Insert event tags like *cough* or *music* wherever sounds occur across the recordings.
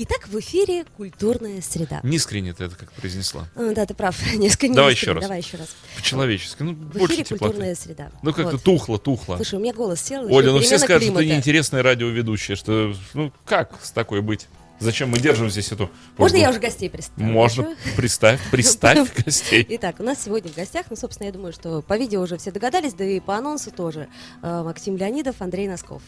Итак, в эфире «Культурная среда». Нискренне ты это как произнесла. А, Да, ты прав, *laughs* несколько Давай еще раз. Давай еще раз. По-человечески. Ну, В больше эфире теплоты. «Культурная среда». Ну, как-то Вот. тухло, тухло. Слушай, у меня голос сел. Оля, ну все скажут, что ты климата. неинтересная радиоведущая, что, ну, как с такой быть? Зачем мы держим здесь эту... Можно я уже гостей представлю? Можно. Представь, представь *laughs* гостей. Итак, у нас сегодня в гостях, ну, собственно, я думаю, что по видео уже все догадались, да и по анонсу тоже. э, Максим Леонидов, Андрей Носков.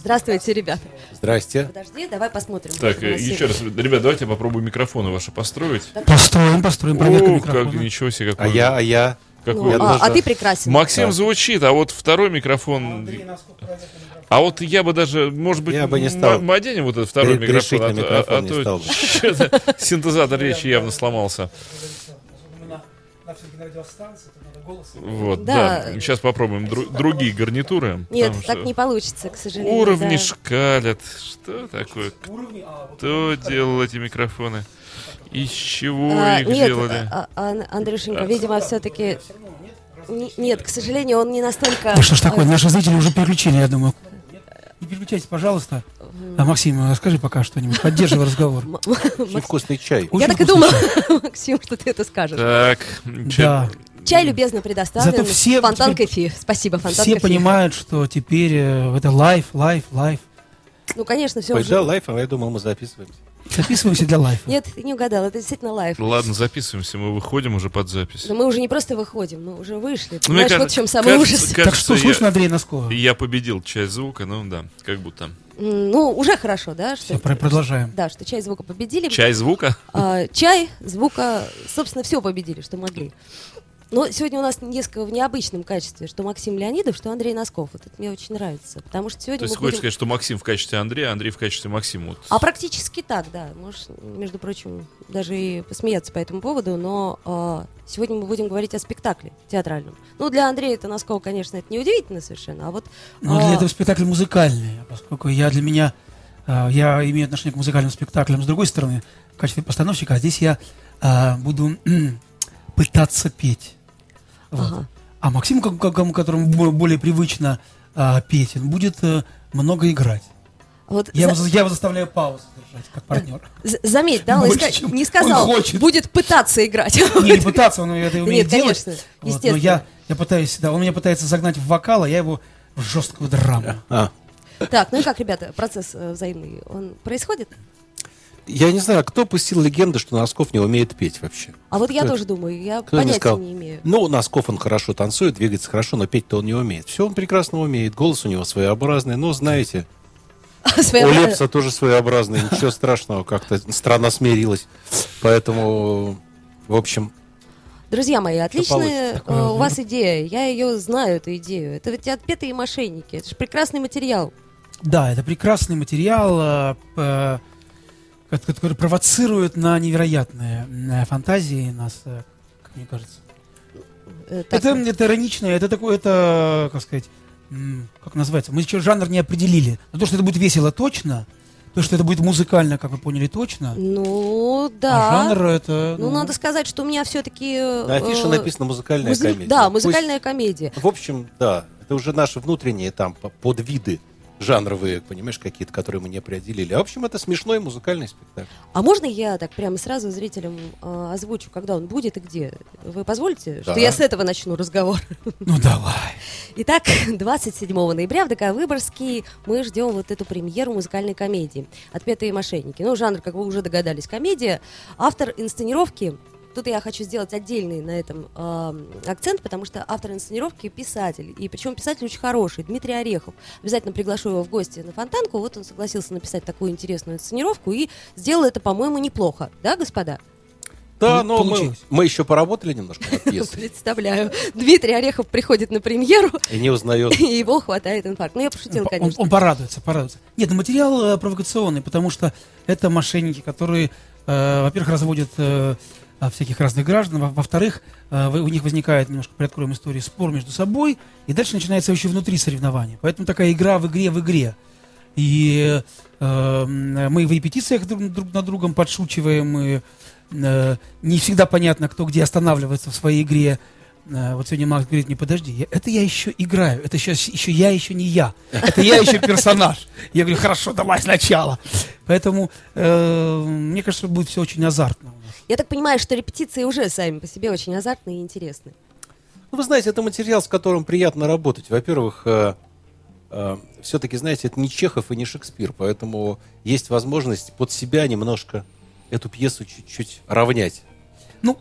Здравствуйте, ребята. Здрасте. Подожди, давай посмотрим. Так, как еще раз, ребят, давайте я попробую микрофоны ваши построить. Построим, построим, проверка О, как, микрофона. ничего себе, А какой... я, а я. Ну, какой... я а, а ты прекрасен. Максим Да. звучит, а вот второй микрофон... А вот я бы даже, может быть, Я бы не стал. мы оденем вот этот второй Гре- микрофон, а, микрофон а- а не то *laughs* синтезатор речи явно сломался. Вот, Да. да. Сейчас попробуем дру- другие гарнитуры. Нет, так что не получится, к сожалению. Уровни да. шкалят. Что такое? Кто делал эти микрофоны? Из чего А, их нет, делали? а- а- Андрюшенька, видимо, все-таки... Нет, к сожалению, он не настолько... Ну что ж такое, наши зрители уже переключили, я думаю. Не переключайтесь, пожалуйста. А, Максим, а скажи пока что-нибудь, поддерживай разговор. Очень вкусный чай. Я так и думала, *laughs* Максим, что ты это скажешь. Так, Да, Чай любезно предоставлен. Зато все Фонтан кофе. Спасибо, Фонтан все понимают, что теперь э, это live, live, live. Ну, конечно, все Ой, уже. да, live, а я думал, мы записываемся. Записываемся для live а. Нет, ты не угадал, это действительно live. Ладно, записываемся, мы выходим уже под запись. Но мы уже не просто выходим, мы уже вышли. Ну, мне Понимаешь, вот кажется- в чем самый кажется- ужас. кажется, Так что я- слышно Андрея Носкова? Я победил часть звука, ну да, как будто. Ну, уже хорошо, да? Что Все, про- продолжаем. Да, что чай звука победили. Часть звука? А, чай, звука, собственно, все победили, что могли. Но сегодня у нас несколько в необычном качестве, что Максим Леонидов, что Андрей Носков. Вот это мне очень нравится, потому что сегодня То есть хочешь будем... сказать, что Максим в качестве Андрея, а Андрей в качестве Максима? Вот. А практически так, да. Можешь, между прочим, даже и посмеяться по этому поводу, но а, сегодня мы будем говорить о спектакле театральном. Ну, для Андрея это Носкова, конечно, это не удивительно совершенно, а вот... Но а, для этого спектакль музыкальный, поскольку я для меня, э, я имею отношение к музыкальным спектаклям с другой стороны, в качестве постановщика, а здесь я э, буду *clears throat* пытаться петь. Ага. А Максим, как- как- кому- которому бо- более привычно а, петь, он будет э, много играть. вот Я, за- его, я его заставляю паузу держать, как партнер. з- заметь, да, он больше, ска- чем не он сказал, хочет. будет пытаться играть. Не, не пытаться, он это умеет Нет, делать. конечно, Вот, но я, я пытаюсь, да, он меня пытается загнать в вокал, а я его в жесткую драму. А, Так, ну и как, ребята, процесс э, взаимный, он происходит? Я не знаю, кто пустил легенду, что Носков не умеет петь вообще. А вот я Кто тоже думаю, я Кто понятия сказал? не имею. Ну, Носков он хорошо танцует, двигается хорошо, но петь-то он не умеет. Все он прекрасно умеет, голос у него своеобразный, но знаете, *laughs* у. Лепса тоже своеобразный, ничего страшного, как-то страна смирилась. Поэтому, в общем, Друзья мои, отличная э, у вас идея. Я ее знаю, эту идею. Это ведь отпетые мошенники. Это же прекрасный материал. Да, это прекрасный материал, э, который провоцирует на невероятные э, фантазии нас, э, как мне кажется. Э, так, Это, это иронично, это такое, это, как сказать, как называется, мы еще жанр не определили. Но то, что это будет весело точно, то, что это будет музыкально, как вы поняли, точно, Ну, а да. жанр это... Ну, надо сказать, что у меня все-таки... на афише написано музыкальная комедия. Да, Пусть- музыкальная комедия. В общем, да, это уже наши внутренние там по- подвиды жанровые, понимаешь, какие-то, которые мы не определили. А в общем, это смешной музыкальный спектакль. А можно я так прямо сразу зрителям э, озвучу, когда он будет и где? Вы позволите, что Да. я с этого начну разговор? *laughs* Ну, давай. Итак, 27 ноября в ДК Выборгский мы ждем вот эту премьеру музыкальной комедии «Отпетые мошенники». Ну, жанр, как вы уже догадались, комедия. Автор инсценировки Тут я хочу сделать отдельный на этом э, акцент, потому что автор инсценировки писатель. И причем писатель очень хороший, Дмитрий Орехов. Обязательно приглашу его в гости на Фонтанку. Вот он согласился написать такую интересную инсценировку и сделал это, по-моему, неплохо. Да, господа? Да, но мы, мы еще поработали немножко над *laughs* пьесой. Представляю. Дмитрий Орехов приходит на премьеру, И не узнает. *laughs* и его хватает инфаркт. Ну, я пошутила, Он, конечно. он порадуется, порадуется. Нет, ну, материал э, провокационный, потому что это мошенники, которые, э, во-первых, разводят э, всяких разных граждан, во- во-вторых, э, вы- у них возникает, немножко приоткроем историю, спор между собой, и дальше начинается еще внутри соревнования. Поэтому такая игра в игре в игре. И э, мы в репетициях друг, друг над другом подшучиваем, и э, не всегда понятно, кто где останавливается в своей игре. Э, Вот сегодня Макс говорит, не подожди, я- это я еще играю, это сейчас еще я еще не я, это я еще персонаж. Я говорю, хорошо, давай сначала. Поэтому э, мне кажется, будет все очень азартно. Я так понимаю, что репетиции уже сами по себе очень азартные и интересные. Ну, вы знаете, это материал, с которым приятно работать. Во-первых, все-таки, знаете, это не Чехов и не Шекспир, поэтому есть возможность под себя немножко эту пьесу чуть-чуть равнять. Ну,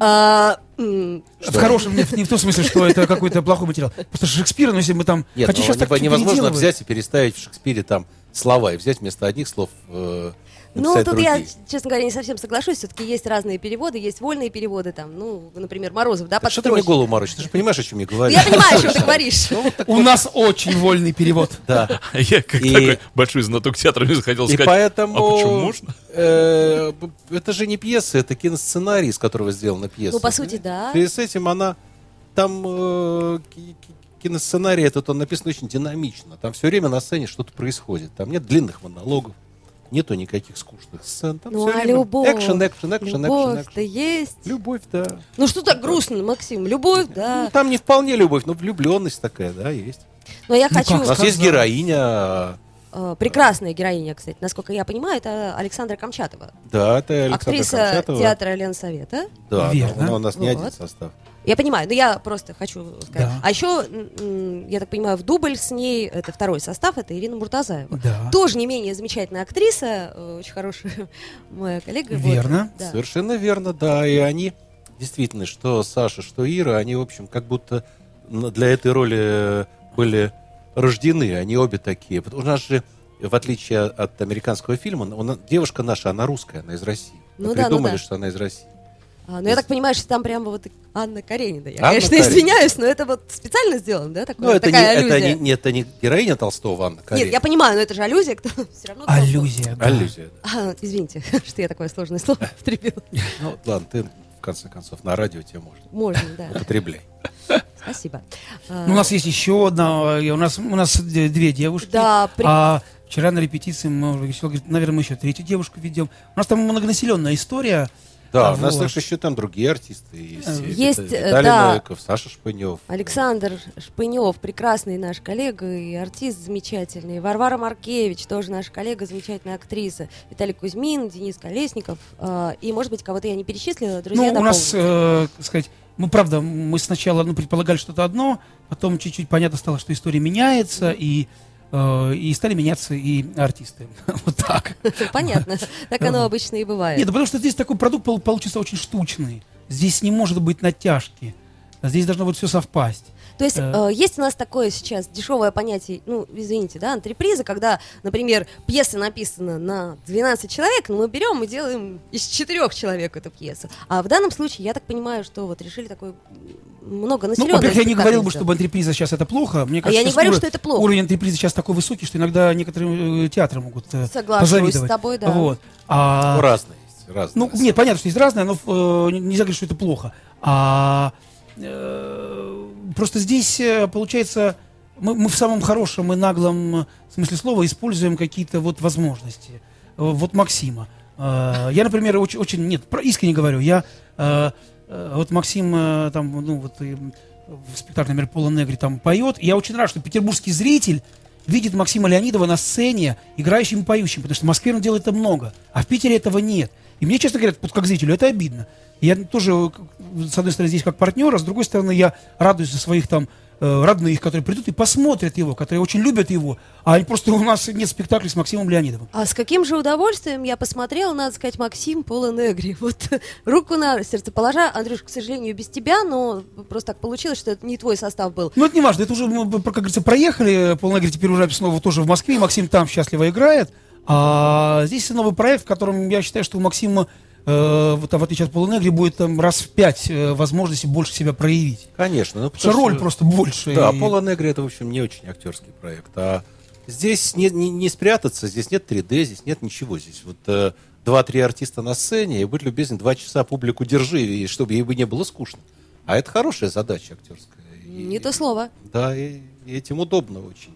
А, в хорошем, не, в- не в том смысле, что это какой-то плохой материал. Просто Шекспир, ну если мы там... Нет, хотя ну, сейчас не- так невозможно взять и переставить в Шекспире там слова и взять вместо одних слов э, Ну, тут я, другие. честно говоря, не совсем соглашусь. Все-таки есть разные переводы, есть вольные переводы, там, ну, например, Морозов, да, Так что ты мне голову морочишь? Ты же понимаешь, о чем я говорю. Я понимаю, о чем ты *laughs* говоришь. У нас очень вольный перевод. Да. *laughs* Я как такой большой знаток театра не захотел И сказать, поэтому... а почему можно? э, это же не пьеса, это киносценарий, из которого сделана пьеса. Ну, по сути, да. И с этим она... Там э, ки- ки- киносценарий этот, он написан очень динамично. Там все время на сцене что-то происходит. Там нет длинных монологов, нету никаких скучных сцен. Там Ну, а время любовь? Экшен, экшен, экшен, экшен, Любовь-то экшен. есть. Любовь, да. Ну, что так грустно, Максим? Любовь, Ну, да. там не вполне любовь, но влюбленность такая, да, есть. Но я Ну, хочу... как У нас есть героиня, э, Прекрасная героиня, кстати, насколько я понимаю, это Александра Камчатова. да, это Александра Актриса Камчатова. театра Ленсовета. Да, Верно. да, у нас не Вот. один состав. Я понимаю, но я просто хочу сказать. Да. А еще, я так понимаю, в дубль с ней, это второй состав, это Ирина Муртазаева. Да. Тоже не менее замечательная актриса, э, очень хорошая *laughs* моя коллега. вот. Верно. Да. Совершенно верно, да. И они, действительно, что Саша, что Ира, они, в общем, как будто для этой роли э, были рождены. Они обе такие. Потому- У нас же, в отличие от американского фильма, нас- девушка наша, она русская, она из России. Мы Ну да, ну придумали, да. что она из России. А, ну, я так понимаю, что там прямо вот Анна Каренина. Я, Анна конечно, Каренина. извиняюсь, но это вот специально сделано, да, такое, Ну, это не, такая это, аллюзия? не, не- это не героиня Толстого, Анна Нет, Каренина. я понимаю, но это же аллюзия, кто *laughs* все равно... Аллюзия. да. Аллюзия. А, извините, *laughs* что я такое сложное слово *laughs* втрепила. Ну, ладно, ты, в конце концов, на радио тебе можно. Можно, да. Употребляй. Спасибо. А, Ну, у нас есть еще одна, э, у нас, у нас две девушки. Да, при- А вчера на репетиции мы говорит, наверное, мы еще третью девушку ведем. У нас там многонаселенная история. Да, А, у нас вот. также еще там другие артисты есть. Э, есть, Вита- э, Виталий да. Новиков, Саша Шпынев. Александр Шпынев, прекрасный наш коллега и артист замечательный. Варвара Маркевич, тоже наша коллега, замечательная актриса. Виталий Кузьмин, Денис Колесников. И, может быть, кого-то я не перечислила, друзья, ну, у нас, э, так сказать, ну, правда, мы сначала ну, предполагали что-то одно, потом чуть-чуть понятно стало, что история меняется, и, э, и стали меняться и артисты. *laughs* Вот так. Понятно. Так оно обычно и бывает. Нет, потому что здесь такой продукт пол- получится очень штучный. Здесь не может быть натяжки. Здесь должно вот все совпасть. То есть Э. есть у нас такое сейчас дешевое понятие, ну, извините, да, антреприза, когда, например, пьеса написана на 12 человек, но мы берем и делаем из четырех человек эту пьесу. А в данном случае, я так понимаю, что вот решили такой много Ну, населенный во-первых, я не говорил бы, чтобы антреприза сейчас это плохо. Мне А кажется, я не говорю, что это плохо. Уровень антрепризы сейчас такой высокий, что иногда некоторые э, театры могут э, Соглашусь позавидовать. с тобой, да. Вот. А, Ну, разные есть. Разные. Ну, нет, понятно, что есть разное, но э, не- нельзя говорить, что это плохо. А э, просто здесь э, получается, мы, мы в самом хорошем и наглом смысле слова используем какие-то вот возможности. Э, Вот Максима. Э, я, например, очень, очень нет, искренне говорю, я э, э, вот Максим э, там, ну вот в спектакле, например, Пола Негри там поет, и я очень рад, что петербургский зритель видит Максима Леонидова на сцене, играющим и поющим, потому что в Москве он делает это много, а в Питере этого нет. И мне, честно говоря, вот как зрителю, это обидно. Я тоже, э, с одной стороны, здесь как партнер, а с другой стороны, я радуюсь за своих там э, родных, которые придут и посмотрят его, которые очень любят его, а они просто у нас нет спектакля с Максимом Леонидовым. А с каким же удовольствием я посмотрела, надо сказать, Максим Пола Негри. *laughs* Вот руку на сердце положа. Андрюш, к сожалению, без тебя, но просто так получилось, что это не твой состав был. Ну, это не важно, это уже, мы, как говорится, проехали. Полногрий теперь уже снова тоже в Москве. Максим там счастливо играет. А здесь новый проект, в котором я считаю, что у Максима, э, вот, в отличие от Полунегри, будет там раз в пять э, возможности больше себя проявить. Конечно. Ну, Потому что роль просто больше. Да, и- Пола Негри это, в общем, не очень актерский проект. А здесь не, не, не спрятаться, здесь нет 3D, здесь нет ничего. Здесь вот э, два-три артиста на сцене, и будь любезен, два часа публику держи, и чтобы ей бы не было скучно. А это хорошая задача актерская. И- Не то слово. Да, и, и этим удобно очень.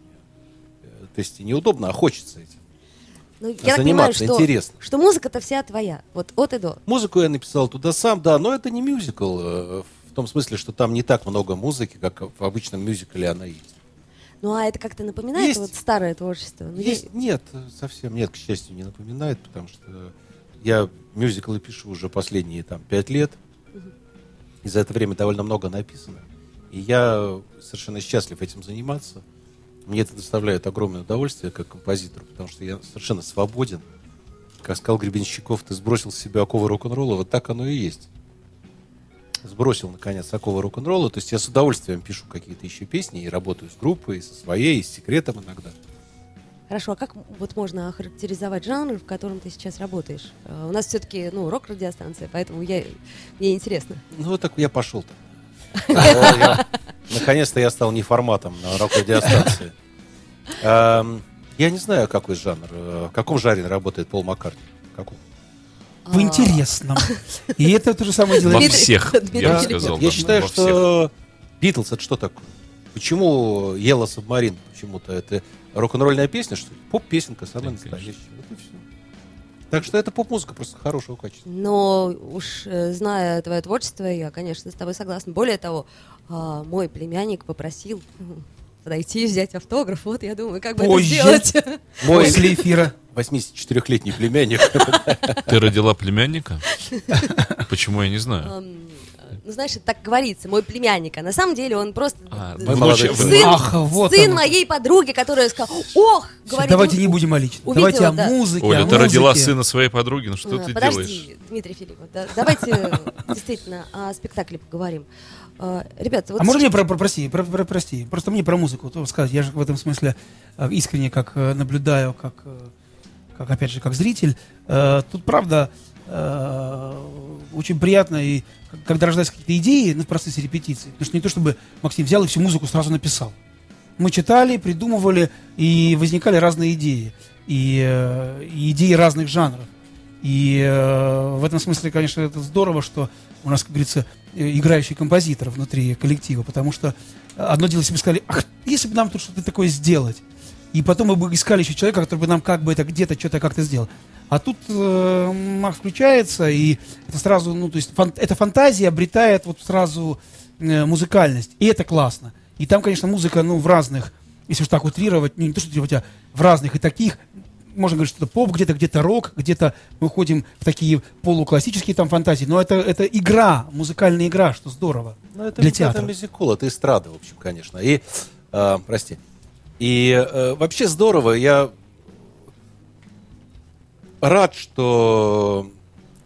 То есть и неудобно, а хочется этим. Ну, я так понимаю, заниматься что, интересно. что музыка-то вся твоя, вот от и до. Музыку я написал туда сам, да, но это не мюзикл, э, в том смысле, что там не так много музыки, как в обычном мюзикле она есть. Ну, а это как-то напоминает Есть. вот старое творчество? Ну, я- Есть? Нет, совсем нет, к счастью, не напоминает, потому что я мюзиклы пишу уже последние там пять лет, и за это время довольно много написано. И я совершенно счастлив этим заниматься. Мне это доставляет огромное удовольствие как композитору, потому что я совершенно свободен. Как сказал Гребенщиков, ты сбросил с себя оковы рок-н-ролла, вот так оно и есть. Сбросил, наконец, оковы рок-н-ролла, то есть я с удовольствием пишу какие-то еще песни и работаю с группой, и со своей, и с секретом иногда. Хорошо, а как вот можно охарактеризовать жанр, в котором ты сейчас работаешь? Э, У нас все-таки, ну, рок-радиостанция, поэтому я, мне интересно. Ну, вот так я пошел-то. О, я- Наконец-то я стал не форматом на рок-радиостанции. Эм, Я не знаю, какой жанр. э, В каком жанре работает Пол Маккартни? Каком? В интересном. И это то же самое Во делает... Дмитрий- всех, я сказал. Я считаю, во что Битлз это что такое? Почему Ела Субмарин почему-то? Это рок-н-ролльная песня, что ли? Поп-песенка самая настоящая. Вот и все. Так что это поп-музыка просто хорошего качества. Но уж э, зная твое творчество, я, конечно, с тобой согласна. Более того, а, мой племянник попросил подойти и взять автограф. Вот я думаю, как бы Позже. это сделать. *laughs* Мой После эфира. 84-летний племянник. Ты родила племянника? Почему я не знаю? Ну, знаешь, это так говорится, мой племянник. А на самом деле он просто А, человек. сын, Ах, вот сын моей подруги, которая сказала, ох, говорит, Давайте не будем о личном. увидела, Давайте о да. музыке, Оля, о ты родила музыке. сына своей подруги, ну что А, ты Подожди, делаешь? Дмитрий Филиппов, да, давайте *laughs* действительно о спектакле поговорим. А, Ребята, вот А можно мне про, про- прости, про- про- прости, просто мне про музыку то сказать. Я же в этом смысле э, искренне как э, наблюдаю, как, э, как опять же, как зритель. Тут правда очень приятно и когда рождаются какие-то идеи ну, в процессе репетиции. Потому что не то чтобы Максим взял и всю музыку сразу написал. Мы читали, придумывали, и возникали разные идеи. И, э, и идеи разных жанров. И э, в этом смысле, конечно, это здорово, что у нас, как говорится, э, играющий композитор внутри коллектива, потому что одно дело, если бы сказали, ах, если бы нам тут что-то такое сделать, и потом мы бы искали еще человека, который бы нам как бы это где-то что-то как-то сделал. А тут э, Макс включается, и это сразу, ну, то есть фан- эта фантазия обретает вот сразу э, музыкальность, и это классно. И там, конечно, музыка, ну, в разных, если уж так утрировать, ну, не то, что утрировать, а в разных и таких, можно говорить, что это поп, где-то где-то рок, где-то мы уходим в такие полуклассические там фантазии, но это, это игра, музыкальная игра, что здорово Ну, это, для это театра. мюзикл, это эстрада, в общем, конечно. И, э, прости. И э, вообще здорово, я рад, что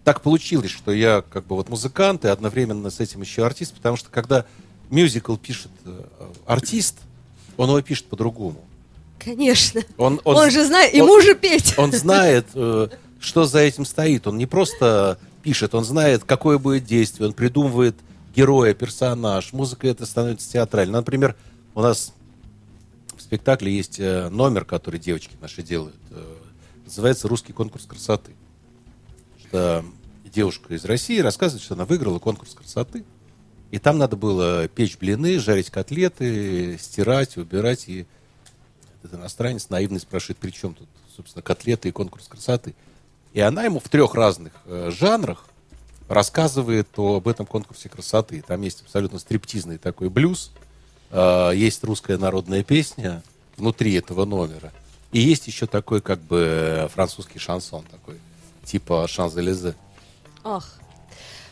так получилось, что я как бы вот музыкант и одновременно с этим еще артист, потому что когда мюзикл пишет э, артист, он его пишет по-другому. Конечно. Он, Он, же знает, он- ему же петь. он знает, э, что за этим стоит. Он не просто пишет, он знает, какое будет действие, он придумывает героя, персонаж. Музыка это становится театральной. Например, у нас в спектакле есть э, номер, который девочки наши делают. Называется «Русский конкурс красоты». Что девушка из России рассказывает, что она выиграла конкурс красоты. И там надо было печь блины, жарить котлеты, стирать, убирать. И этот иностранец наивный спрашивает, при чем тут, собственно, котлеты и конкурс красоты. И она ему в трех разных э, жанрах рассказывает об этом конкурсе красоты. Там есть абсолютно стриптизный такой блюз, э, есть русская народная песня внутри этого номера. И есть еще такой как бы французский шансон такой, типа Шанзелезе. Ах,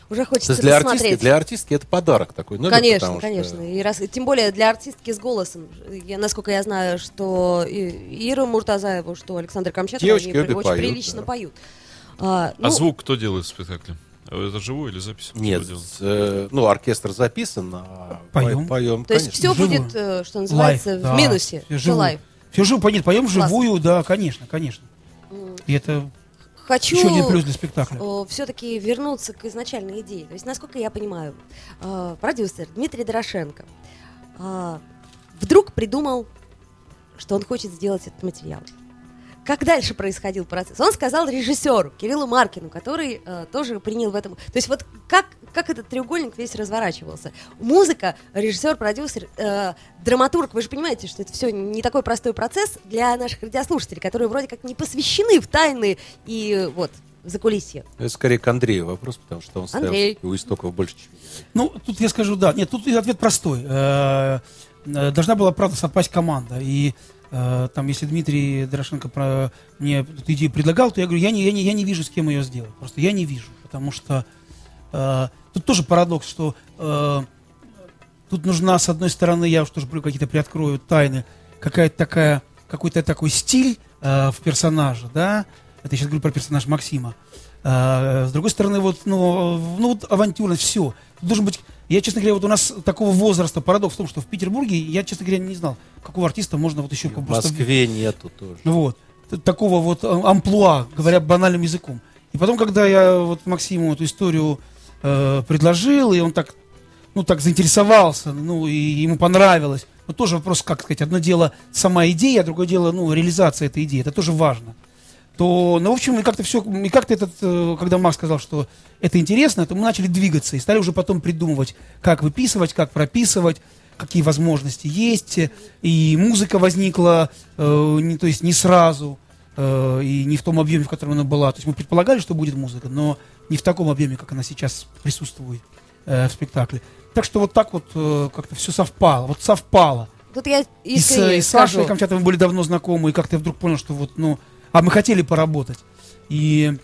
уже То хочется есть для посмотреть. артистки, для артистки это подарок такой номер, Конечно, потому что- конечно. И раз, тем более для артистки с голосом. Я, насколько я знаю, что и Ира Муртазаева, что Александр Камчатов, Девочки они очень поют, прилично да. поют. А, ну, А звук кто делает в спектакле? А Это живой или запись? Нет, э, ну, оркестр записан, а Поем. поем, То есть конечно. все Вживую. будет, э, что называется, Live, в да. минусе. Все live. Все живо, понятно, поем Классно. живую, да, конечно, конечно. И это Хочу еще один плюс для спектакля. все-таки вернуться к изначальной идее. То есть, насколько я понимаю, э, продюсер Дмитрий Дорошенко э, вдруг придумал, что он хочет сделать этот материал. Как дальше происходил процесс? Он сказал режиссеру Кириллу Маркину, который э, тоже принял в этом. То есть вот как, как этот треугольник весь разворачивался? Музыка, режиссер, продюсер, э, драматург. Вы же понимаете, что это все не такой простой процесс для наших радиослушателей, которые вроде как не посвящены в тайны и э, вот за кулисье. Это скорее к Андрею вопрос, потому что он стоял Андрей. у истоков больше, чем я. Ну, тут я скажу, да. Нет, тут ответ простой. Э, э, Должна была, правда, совпасть команда. И там, если Дмитрий Дорошенко про мне эту идею предлагал, то я говорю, я не, я, не, я не вижу, с кем ее сделать. Просто я не вижу. Потому что э, тут тоже парадокс, что э, тут нужна, с одной стороны, я уж тоже какие-то приоткрою тайны, какая-то такая, какой-то такой стиль э, в персонаже, да, это я сейчас говорю про персонаж Максима. А, с другой стороны, вот, ну, в- ну, вот авантюрность, все. Должен быть, я, честно говоря, вот у нас такого возраста, парадокс в том, что в Петербурге, я, честно говоря, не знал, какого артиста можно вот еще В просто... Москве нету тоже. Вот. Т- Такого вот э, амплуа, говоря банальным языком. И потом, когда я вот Максиму эту историю э, предложил, и он так, ну, так заинтересовался, ну, и ему понравилось. Но тоже вопрос, как сказать, одно дело сама идея, а другое дело, ну, реализация этой идеи. Это тоже важно. То, ну, в общем, и как-то все, и как-то этот, э, когда Макс сказал, что это интересно, то мы начали двигаться и стали уже потом придумывать, как выписывать, как прописывать, какие возможности есть. И музыка возникла, э, не, то есть не сразу, э, и не в том объеме, в котором она была. То есть мы предполагали, что будет музыка, но не в таком объеме, как она сейчас присутствует э, в спектакле. Так что вот так вот э, как-то все совпало. Вот совпало. Тут я И с, и с Сашей. Камчатовым были давно знакомы, и как-то вдруг понял, что вот, ну, а мы хотели поработать. И,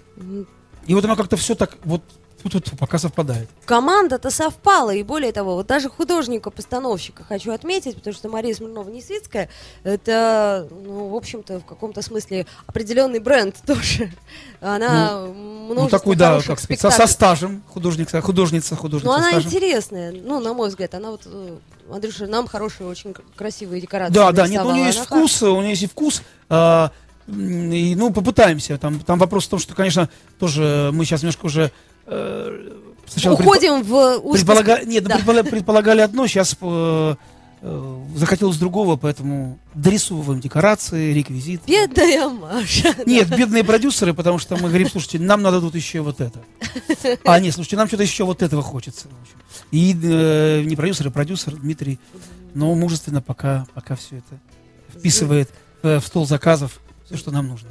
и вот оно как-то все так вот тут пока совпадает. Команда-то совпала, и более того, вот даже художника-постановщика хочу отметить, потому что Мария Смирнова-Несвицкая, это, ну, в общем-то, в каком-то смысле определенный бренд тоже. Она Ну, множество такой, да, как сказать, со, со стажем, художница, художница, художница со она стажем. интересная, ну, на мой взгляд, она вот, э, Андрюша, нам хорошие, очень красивые декорации Да, да, нет, ну, у нее есть Она вкус, у нее есть и вкус. м, и, ну, попытаемся. Там, там вопрос в том, что, конечно, тоже мы сейчас немножко уже э, сначала предпо- Уходим в узкий предполага- Нет, ну, да. предпола- предполагали одно, сейчас э, э, захотелось другого, поэтому дорисовываем декорации, реквизит. Бедная Маша. Нет, бедные продюсеры, потому что мы говорим, слушайте, нам надо тут еще вот это. А, нет, слушайте, нам что-то еще вот этого хочется. И э, не продюсер, а продюсер Дмитрий, но мужественно пока, пока все это вписывает э, в стол заказов все, что нам нужно.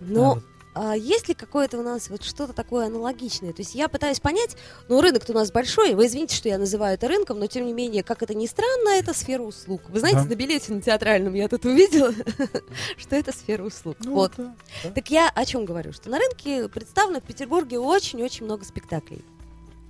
Но Вот. а есть ли какое-то у нас вот что-то такое аналогичное? То есть я пытаюсь понять, ну рынок-то у нас большой, вы извините, что я называю это рынком, но тем не менее, как это ни странно, это сфера услуг. Вы знаете, Да. на билете на театральном я тут увидела, *laughs* что это сфера услуг. Ну, вот. да, да. Так я о чем говорю? Что на рынке представлено в Петербурге очень-очень много спектаклей.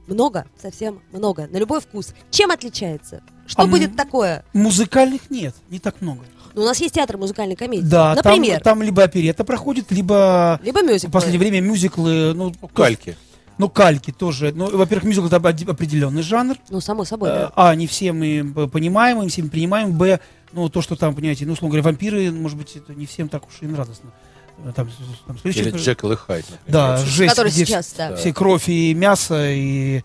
Много, совсем много, на любой вкус. Чем отличается? Что А будет такое? Музыкальных нет, не так много. Ну, у нас есть театр музыкальной комедии. Да, там, Например, там либо оперета проходит, либо либо мюзикл. в последнее время мюзиклы, ну, Кальки. ну, кальки тоже. Ну, во-первых, мюзикл это определенный жанр. Ну, само собой, Э, да. А, не все мы понимаем, все мы принимаем. Б, ну, то, что там, понимаете, ну, условно говоря, вампиры, может быть, это не всем так уж и радостно. Э, Там, там, Или это- Джекил и Хайд. например. Да, жесть, Который где сейчас, да. все кровь и мясо, и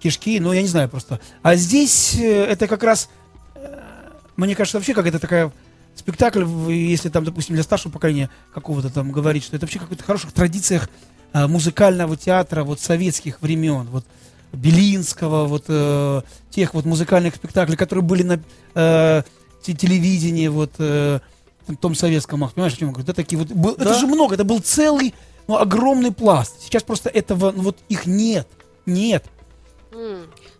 кишки, ну, я не знаю просто. А здесь э, это как раз, э, мне кажется, вообще как это такая спектакль, в- если там, допустим, для старшего поколения какого-то там говорить, что это вообще какой-то хороших традициях э, музыкального театра вот советских времен, вот Белинского, вот э, тех вот музыкальных спектаклей, которые были на э, те- телевидении, вот э, в том советском, ах, понимаешь, о чем я говорю? Да, такие вот, был- это Да. же много, это был целый, ну, огромный пласт. Сейчас просто этого, ну, вот их нет, нет.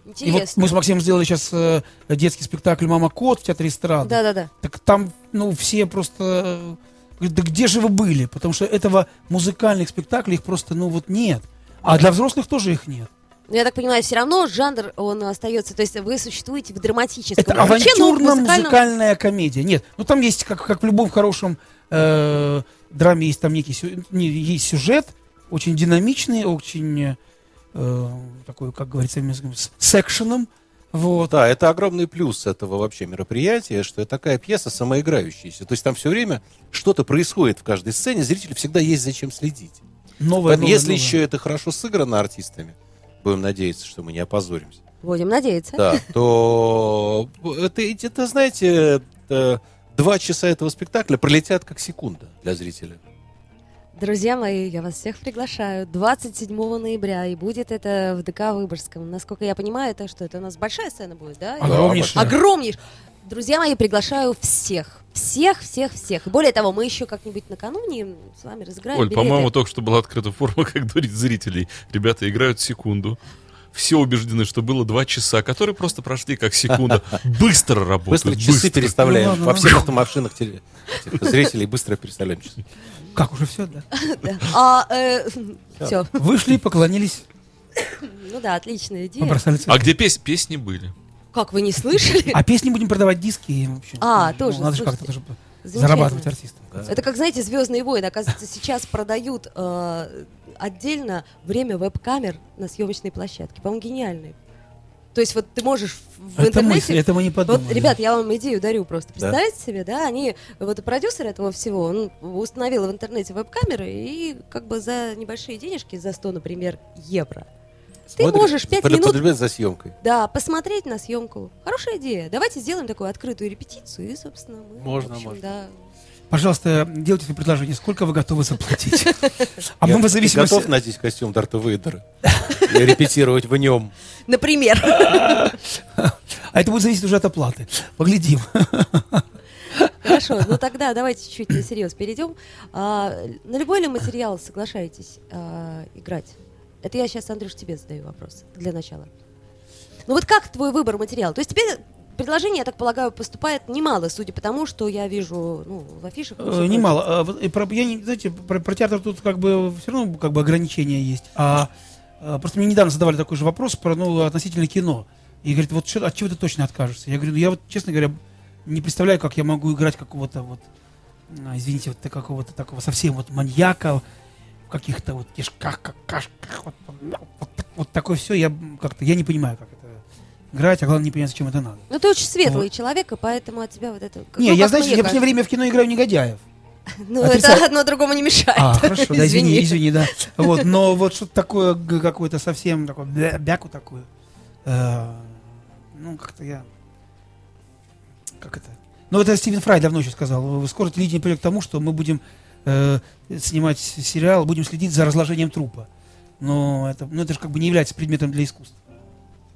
М, И вот Интересно. мы с Максимом сделали сейчас э, детский спектакль «Мама Кот» в театре эстрады. Да-да-да. Так там, ну, все просто... э, да где же вы были? Потому что этого музыкальных спектаклей их просто, ну, вот нет. А для взрослых тоже их нет. Но я так понимаю, все равно жанр, он остается, то есть вы существуете в драматическом Это музыкальном- авантюрно-музыкальная комедия. Нет, ну там есть, как, как в любом хорошем э, драме, есть там некий сю- не, есть сюжет, очень динамичный, очень э, такой, как говорится, с с экшеном. Вот. Да, это огромный плюс этого вообще мероприятия, что это такая пьеса самоиграющаяся. То есть там все время что-то происходит в каждой сцене, зрителю всегда есть зачем следить. Новое, Поэтому, новое, если новое. еще это хорошо сыграно артистами, будем надеяться, что мы не опозоримся, Будем надеяться. да, то это, это знаете, это два часа этого спектакля пролетят как секунда для зрителя. Друзья мои, я вас всех приглашаю. 27 ноября, и будет это в ДК Выборгском. Насколько я понимаю, это что? Это у нас большая сцена будет, да? Огромнейшая. Огромнейшая. Друзья мои, приглашаю всех. Всех, всех, всех. И более того, мы еще как-нибудь накануне с вами разыграем Оль, билеты. по-моему, только что была открыта форма, *laughs* как дурить зрителей. Ребята играют секунду. Все убеждены, что было два часа, которые просто прошли как секунда. Быстро Быстро работают. часы быстро. переставляем. Ну Во ну. всех автомашинах теле- зрителей быстро переставляем часы. Как, уже все, да? Да. А, все. Вышли, поклонились, Ну да, отличная идея. А где пес- песни были? Как, вы не слышали? А песни будем продавать диски. И, в общем, А, ну, тоже, Надо же как-то тоже. Зарабатывать артистам. Это как, знаете, Звездные войны. Оказывается, сейчас продают э, отдельно время веб-камер на съемочной площадке. По-моему, гениальные. То есть вот ты можешь в Это интернете... мысль, это мы не подумали. Вот, ребят, я вам идею дарю просто. Представьте себе, да, они, вот продюсер этого всего, он установил в интернете веб-камеры и как бы за небольшие денежки, за 100, например, евро, ты Смотрит, можешь 5 под- минут, за съемкой. да, посмотреть на съемку. Хорошая идея. Давайте сделаем такую открытую репетицию и, собственно, мы, Можно, общем, можно. да, Пожалуйста, делайте свои предложения. Сколько вы готовы заплатить? *laughs* А мы в зависимости... готов надеть костюм Дарта Вейдера и репетировать в нем? *laughs* Например. *laughs* А это будет зависеть уже от оплаты. Поглядим. Хорошо, ну тогда давайте чуть-чуть на серьез перейдем. А, на любой ли материал соглашаетесь а, играть? Это я сейчас, Андрюш, тебе задаю вопрос для начала. Ну вот как твой выбор материала? То есть тебе предложений, я так полагаю, поступает немало, судя по тому, что я вижу ну, в афишах. Э. Немало. А, про- Я не, знаете, про, про театр тут как бы все равно как бы ограничения есть. А, а, просто мне недавно задавали такой же вопрос про ну, относительно кино. И говорит, вот что, от чего ты точно откажешься? Я говорю, ну я вот, честно говоря, не представляю, как я могу играть какого-то вот, извините, вот какого-то такого совсем вот маньяка, в каких-то вот кишках, какашках, вот, вот, вот такое все, я как-то, я не понимаю, как это играть, а главное не понять, зачем это надо. Ну ты очень светлый человек, и поэтому от тебя вот это... Не, ну, я, мне я в последнее время в кино играю негодяев. *laughs* Ну отрицаю- это одно другому не мешает. А, хорошо, да, извини, извини, да. *laughs* Вот, но вот что-то такое, какое-то совсем такое, бяку такую. э, ну, как-то я... Как это? Ну, это Стивен Фрай давно еще сказал. Скоро телевидение придет к тому, что мы будем э, снимать сериал, будем следить за разложением трупа. Но это, ну, это же как бы не является предметом для искусства.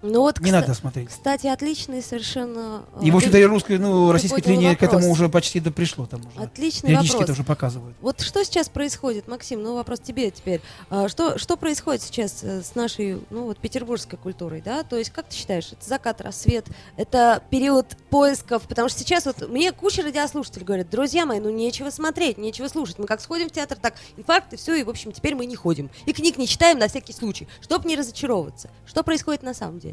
Ну вот, Не кста- надо смотреть. Кстати, отличный совершенно... э, И, в общем-то, и русское, ну, российское телевидение к этому уже почти до пришло. Там уже. Отличный Периодически вопрос. это уже показывают. Вот что сейчас происходит, Максим? Ну, вопрос тебе теперь. А, что, что происходит сейчас э, с нашей, ну, вот, петербургской культурой, да? То есть, как ты считаешь, это закат, рассвет, это период поисков? Потому что сейчас вот мне куча радиослушателей говорят, друзья мои, ну, нечего смотреть, нечего слушать. Мы как сходим в театр, так инфаркт, и все, и, в общем, теперь мы не ходим. И книг не читаем на всякий случай, чтобы не разочаровываться. Что происходит на самом деле?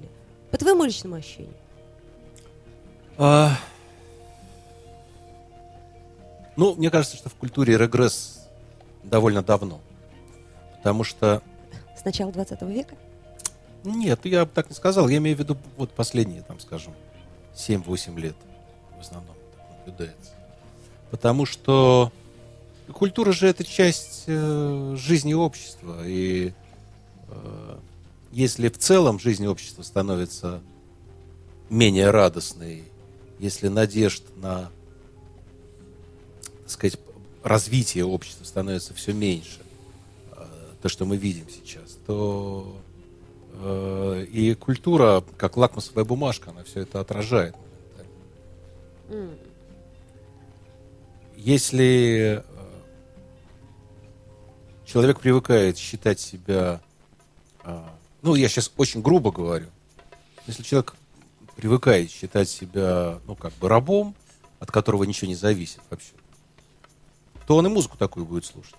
По твоему личному ощущению. А, Ну, мне кажется, что в культуре регресс довольно давно. Потому что С начала 20 века? Нет, я бы так не сказал. Я имею в виду вот последние, там, скажем, 7-8 лет в основном наблюдается. Потому что культура же это часть э, жизни общества. И э, если в целом жизнь общества становится менее радостной, если надежд на, так сказать, развитие общества становится все меньше, э, то, что мы видим сейчас, то э, и культура, как лакмусовая бумажка, она все это отражает. Если э, человек привыкает считать себя, ну, я сейчас очень грубо говорю, если человек привыкает считать себя, ну, как бы рабом, от которого ничего не зависит вообще, то он и музыку такую будет слушать.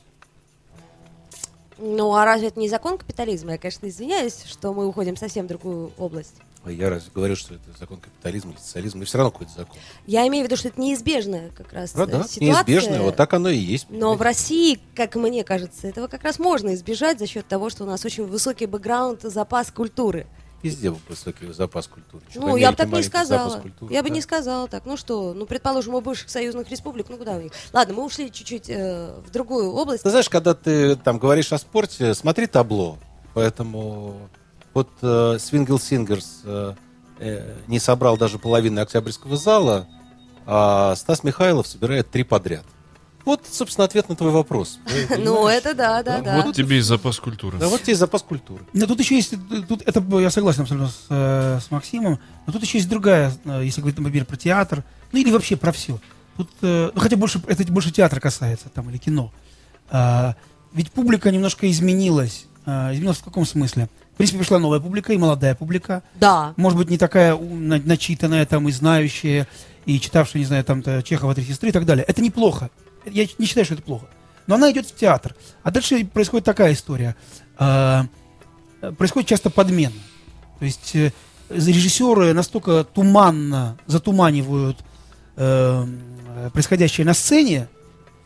Ну, а разве это не закон капитализма? Я, конечно, извиняюсь, что мы уходим совсем в другую область. А я разве говорю, что это закон капитализма или социализма? И все равно какой-то закон. Я имею в виду, что это неизбежная как раз э, да, ситуация. неизбежно, вот так оно и есть. Но в? России, как мне кажется, этого как раз можно избежать за счет того, что у нас очень высокий бэкграунд, запас культуры. Везде высокий запас культуры. В ну, я бы так не сказала. культуры, Я бы да. не сказала так. Ну что, ну, предположим, у бывших союзных республик, ну куда у них? Ладно, мы ушли чуть-чуть э, в другую область. Ты знаешь, когда ты там говоришь о спорте, смотри табло. Поэтому вот э, Свингл Сингерс э, э, не собрал даже половины октябрьского зала. а Стас Михайлов собирает три подряд. Вот, собственно, ответ на твой вопрос. *laughs* Ну, это да, да, да. Вот тебе и запас культуры. Да, вот тебе запас культуры. Но тут еще есть, тут это я согласен абсолютно с, э, с Максимом, но тут еще есть другая, э, если говорить, например, про театр, ну или вообще про все. Тут, ну хотя больше, это больше театра касается, там, или кино. А, ведь публика немножко изменилась. А, изменилась в каком смысле? В принципе, пришла новая публика и молодая публика. Да. Может быть, не такая начитанная там и знающая, и читавшая, не знаю, там то Чехова «Три сестры» и так далее. Это неплохо. Я не считаю, что это плохо. Но она идет в театр. А дальше происходит такая история. А, э, происходит часто подмена. То есть э, режиссеры настолько туманно затуманивают э, э, происходящее на сцене,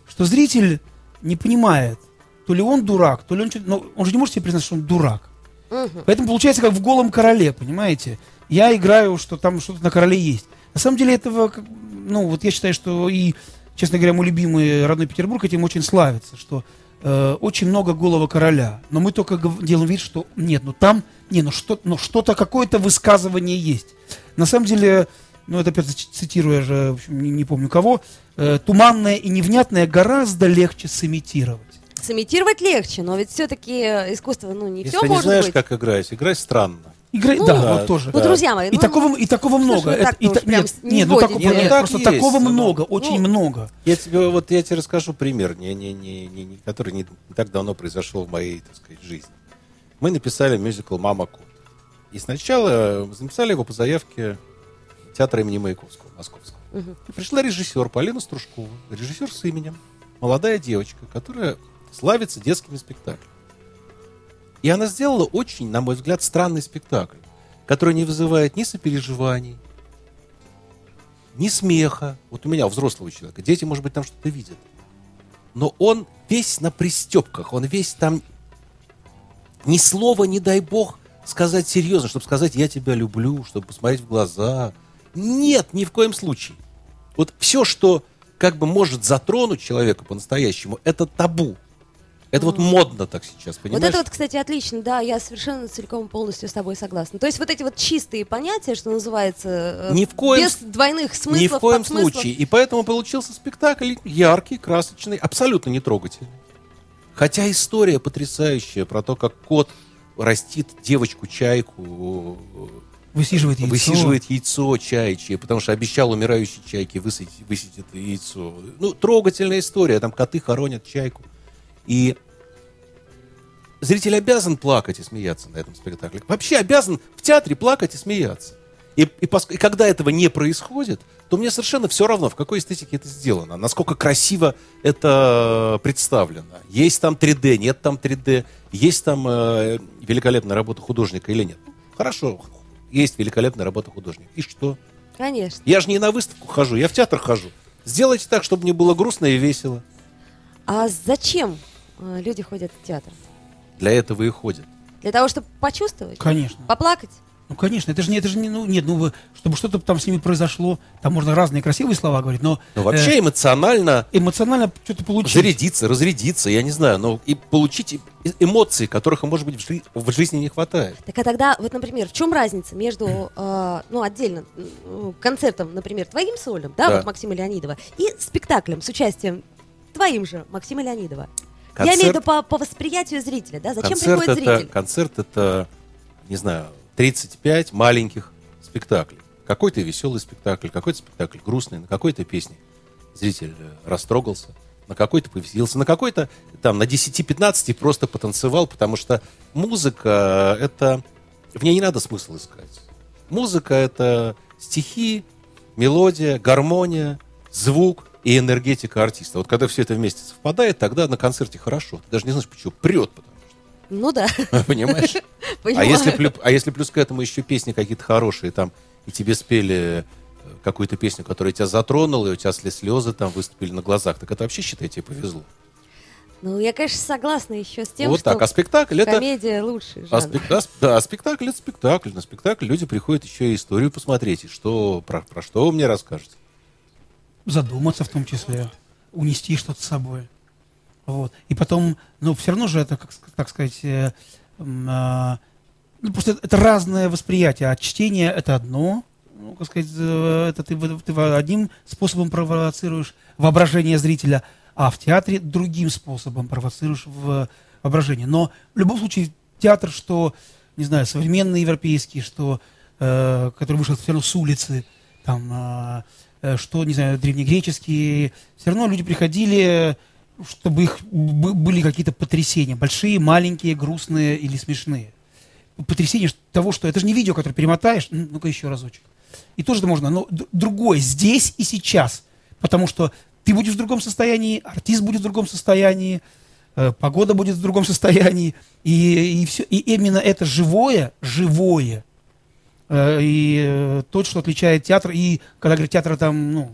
что зритель не понимает, то ли он дурак, то ли он... Но он же не может себе признать, что он дурак. Мгм. Поэтому получается как в голом короле, понимаете? Я играю, что там что-то на короле есть. На самом деле этого, ну вот я считаю, что и, честно говоря, мой любимый родной Петербург этим очень славится, что э, очень много голого короля. Но мы только делаем вид, что нет, ну там, не, ну что, ну что-то, какое-то высказывание есть. На самом деле, ну это опять ци- цитируя же, в общем, не, не помню кого, э, туманное и невнятное гораздо легче сымитировать. Сымитировать легче, но ведь все-таки искусство, ну, не Если все не может знаешь, быть. как играть, играй странно. Игра... Ну, да, да. вот тоже. Ну, друзья мои, И ну, такого, и такого много. Это- и уж та- прям нет, не нет, ну, вводите? нет, Ну, так просто есть, такого ну, много, очень ну. много. Я тебе вот я тебе расскажу пример, не, не, не, не, не- который не, не так давно произошел в моей, так сказать, жизни. Мы написали мюзикл «Мама Кот». И сначала написали его по заявке театра имени Маяковского, Московского. И пришла режиссер Полина Стружкова, режиссер с именем, молодая девочка, которая славится детскими спектаклями. И она сделала очень, на мой взгляд, странный спектакль, который не вызывает ни сопереживаний, ни смеха. Вот у меня, у взрослого человека, дети, может быть, там что-то видят. Но он весь на пристепках, он весь там ни слова, не дай бог, сказать серьезно, чтобы сказать «я тебя люблю», чтобы посмотреть в глаза. Нет, ни в коем случае. Вот все, что как бы может затронуть человека по-настоящему, это табу. Это вот модно так сейчас, Вот понимаешь? это вот, кстати, отлично, да, я совершенно целиком полностью с тобой согласна. То есть вот эти вот чистые понятия, что называется, э, Ни в коем без двойных смыслов, Ни в коем подсмыслов. случае. И поэтому получился спектакль яркий, красочный, абсолютно не трогательный. Хотя история потрясающая про то, как кот растит девочку-чайку, Высиживает яйцо. высиживает яйцо чайчье, потому что обещал умирающей чайке высадить, высадить это яйцо. Ну, трогательная история. Там коты хоронят чайку. И зритель обязан плакать и смеяться на этом спектакле. Вообще обязан в театре плакать и смеяться. И, и, поск- и когда этого не происходит, то мне совершенно все равно, в какой эстетике это сделано, насколько красиво это представлено. Есть там 3D, нет там 3D, есть там э, великолепная работа художника или нет. Хорошо, есть великолепная работа художника. И что? Конечно. Я же не на выставку хожу, я в театр хожу. Сделайте так, чтобы мне было грустно и весело. А зачем люди ходят в театр? Для этого и ходят. Для того, чтобы почувствовать? Конечно. Поплакать? Ну, конечно, это же не, это же не, ну, нет, ну, вы- чтобы что-то там с ними произошло, там можно разные красивые слова говорить, но Но вообще э, эмоционально эмоционально что-то получить. зарядиться, разрядиться, я не знаю, но и получить э- эмоции, которых, может быть, в, жи- в жизни не хватает. Так а тогда, вот, например, в чем разница между, э, ну, отдельно, концертом, например, твоим сольным, да, Да. вот Максима Леонидова, и спектаклем с участием твоим же Максима Леонидова? Я Концерт- имею в виду по, по восприятию зрителя, да? Зачем концерт приходит это, зритель? концерт это, не знаю, 35 маленьких спектаклей. Какой-то веселый спектакль, какой-то спектакль грустный, на какой-то песне зритель э, растрогался, на какой-то повеселился, на какой-то там на 10-15 просто потанцевал, потому что музыка э, это... В ней не надо смысл искать. Музыка это стихи, мелодия, гармония, звук и энергетика артиста. Вот когда все это вместе совпадает, тогда на концерте хорошо. Ты даже не знаешь, почему. Прет, потому Ну да, что. *laughs* Понимаешь? *laughs* А понимаю. если, плю- а если плюс к этому еще песни какие-то хорошие, там, и тебе спели э, какую-то песню, которая тебя затронула, и у тебя слезы там выступили на глазах, так это вообще, считай, тебе повезло. Ну, я, конечно, согласна еще с тем, вот что так. А спектакль это... комедия лучший А жанр. спек- да, сп- да, а спектакль это спектакль. На спектакль люди приходят еще и историю посмотреть. И что, про, про что вы мне расскажете? Задуматься в том числе, унести что-то с собой. Вот. И потом, ну, все равно же это, как, так сказать, э, а, ну, просто это разное восприятие. А чтение это одно, ну, как сказать, э, это ты, ты одним способом провоцируешь воображение зрителя, а в театре другим способом провоцируешь в воображение. Но в любом случае театр, что, не знаю, современный европейский, что, э, который вышел все равно с улицы, там, э, что, не знаю, древнегреческие, все равно люди приходили, чтобы их были какие-то потрясения, большие, маленькие, грустные или смешные потрясение того, что это же не видео, которое перемотаешь, ну-ка еще разочек. И тоже это можно, но другое, здесь и сейчас. Потому что ты будешь в другом состоянии, артист будет в другом состоянии, э, погода будет в другом состоянии. И, и, все, и именно это живое, живое, э, и э, то, что отличает театр, и когда говорят театр там, ну,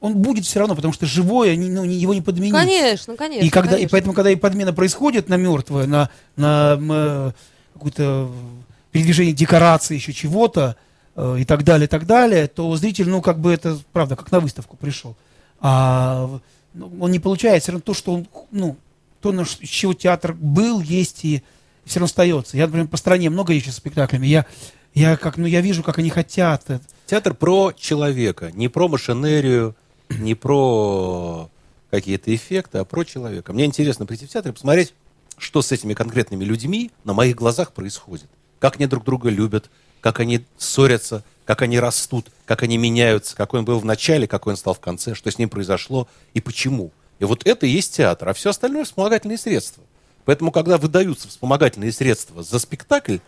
он будет все равно, потому что живое, ну, его не подменить. Конечно, конечно. И, когда, и конечно. поэтому, когда и подмена происходит на мертвое, на, на м, э, какое-то передвижение декорации, еще чего-то, э, и так далее, и так далее, то зритель, ну, как бы это, правда, как на выставку пришел. А ну, он не получает все равно то, что он, ну, то, на чего театр был, есть и все равно остается. Я, например, по стране много езжу с спектаклями. Я, я, как, ну, я вижу, как они хотят. Театр про человека, не про машинерию, не про какие-то эффекты, а про человека. Мне интересно прийти в театр и посмотреть, что с этими конкретными людьми на моих глазах происходит. Как они друг друга любят, как они ссорятся, как они растут, как они меняются, какой он был в начале, какой он стал в конце, что с ним произошло и почему. И вот это и есть театр, а все остальное вспомогательные средства. Поэтому, когда выдаются вспомогательные средства за спектакль,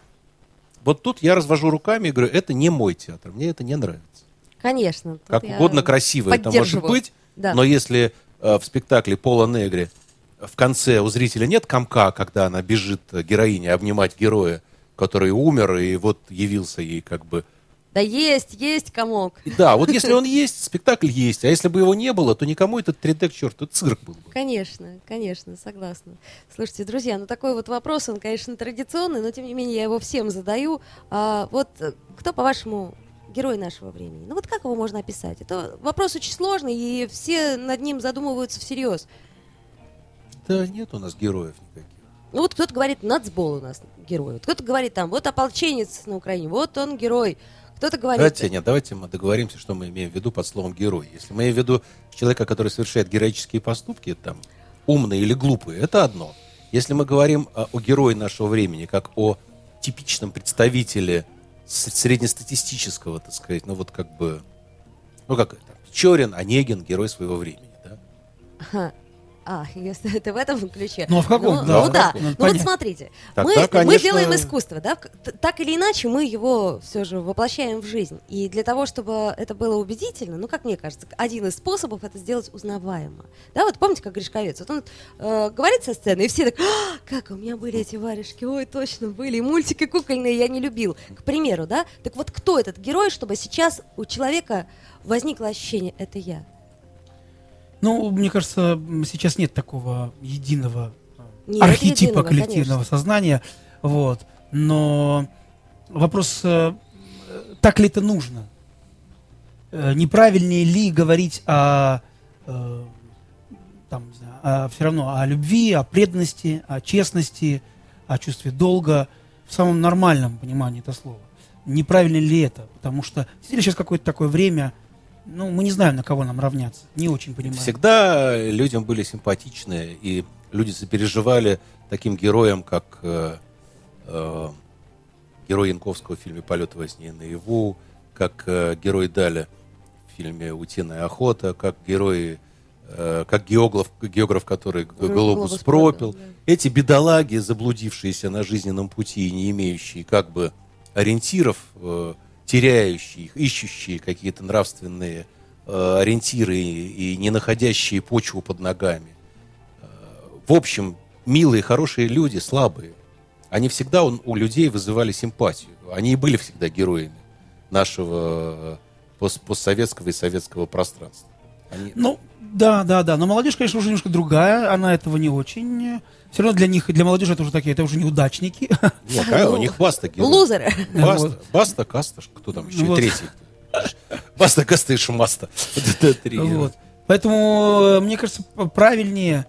вот тут я развожу руками и говорю, это не мой театр, мне это не нравится. Конечно. Как угодно красиво это может быть, Да. но если э, в спектакле Пола Негри в конце у зрителя нет комка, когда она бежит, э, героиня, обнимать героя, который умер, и вот явился ей как бы... Да есть, есть комок. Да, вот если он есть, спектакль есть, а если бы его не было, то никому этот 3D к черту, цирк был бы. Конечно, конечно, согласна. Слушайте, друзья, ну такой вот вопрос, он, конечно, традиционный, но тем не менее я его всем задаю. А, вот э, кто, по-вашему, герой нашего времени? Ну вот как его можно описать? Это вопрос очень сложный, и все над ним задумываются всерьез. Да нет у нас героев никаких. Ну вот кто-то говорит, нацбол у нас герой. Вот Кто-то говорит там, вот ополченец на Украине, вот он герой. Кто-то говорит... Давайте, нет, давайте мы договоримся, что мы имеем в виду под словом герой. Если мы имеем в виду человека, который совершает героические поступки, там, умные или глупые, это одно. Если мы говорим а, о герое нашего времени, как о типичном представителе среднестатистического, так сказать, ну вот как бы, ну как это, Печорин, Онегин, герой своего времени, да? А, если это в этом ключе. Ну, а в каком? Ну, Да, ну да. каком? Ну, вот смотрите. Тогда, мы, мы конечно- делаем искусство, да? Так или иначе, мы его все же воплощаем в жизнь. И для того, чтобы это было убедительно, ну, как мне кажется, один из способов это сделать узнаваемо. Да, вот помните, как Гришковец? Вот он э, говорит со сцены, и все так, «А, как у меня были эти варежки, ой, точно были, и мультики кукольные я не любил. К примеру, да? Так вот, кто этот герой, чтобы сейчас у человека возникло ощущение, это я? Ну, мне кажется, сейчас нет такого единого э, Нет архетипа единого, коллективного конечно. сознания. Вот. Но вопрос, э, так ли это нужно? Э, Неправильнее ли говорить о, там, не знаю, все равно о любви, о преданности, о честности, о чувстве долга в самом нормальном понимании этого слова? Неправильно ли это? Потому что действительно сейчас какое-то такое время, ну, мы не знаем, на кого нам равняться. Не очень понимаем. Всегда людям были симпатичны, и люди сопереживали таким героям, как э, э, герой Янковского в фильме «Полет во сне наяву», как э, герой Даля в фильме «Утиная охота», как герой, э, как географ, географ, который Глобус глобус пропил, пропил. да. Эти бедолаги, заблудившиеся на жизненном пути и не имеющие как бы ориентиров, э, теряющие их, ищущие какие-то нравственные э, ориентиры и, не находящие почву под ногами. Э, в общем, милые, хорошие люди, слабые, они всегда у, у людей вызывали симпатию. Они и были всегда героями нашего э, пост- постсоветского и советского пространства. Они- Ну, да, да, да. Но молодежь, конечно, уже немножко другая. Она этого не очень. Все равно для них, для молодежи это уже такие, это уже неудачники. Нет, а у них баста. *laughs* Лузеры. Баста, Вот. баста, каста, кто там еще? Вот. Третий. Баста, каста и шумаста. Вот. Поэтому, э, мне кажется, правильнее,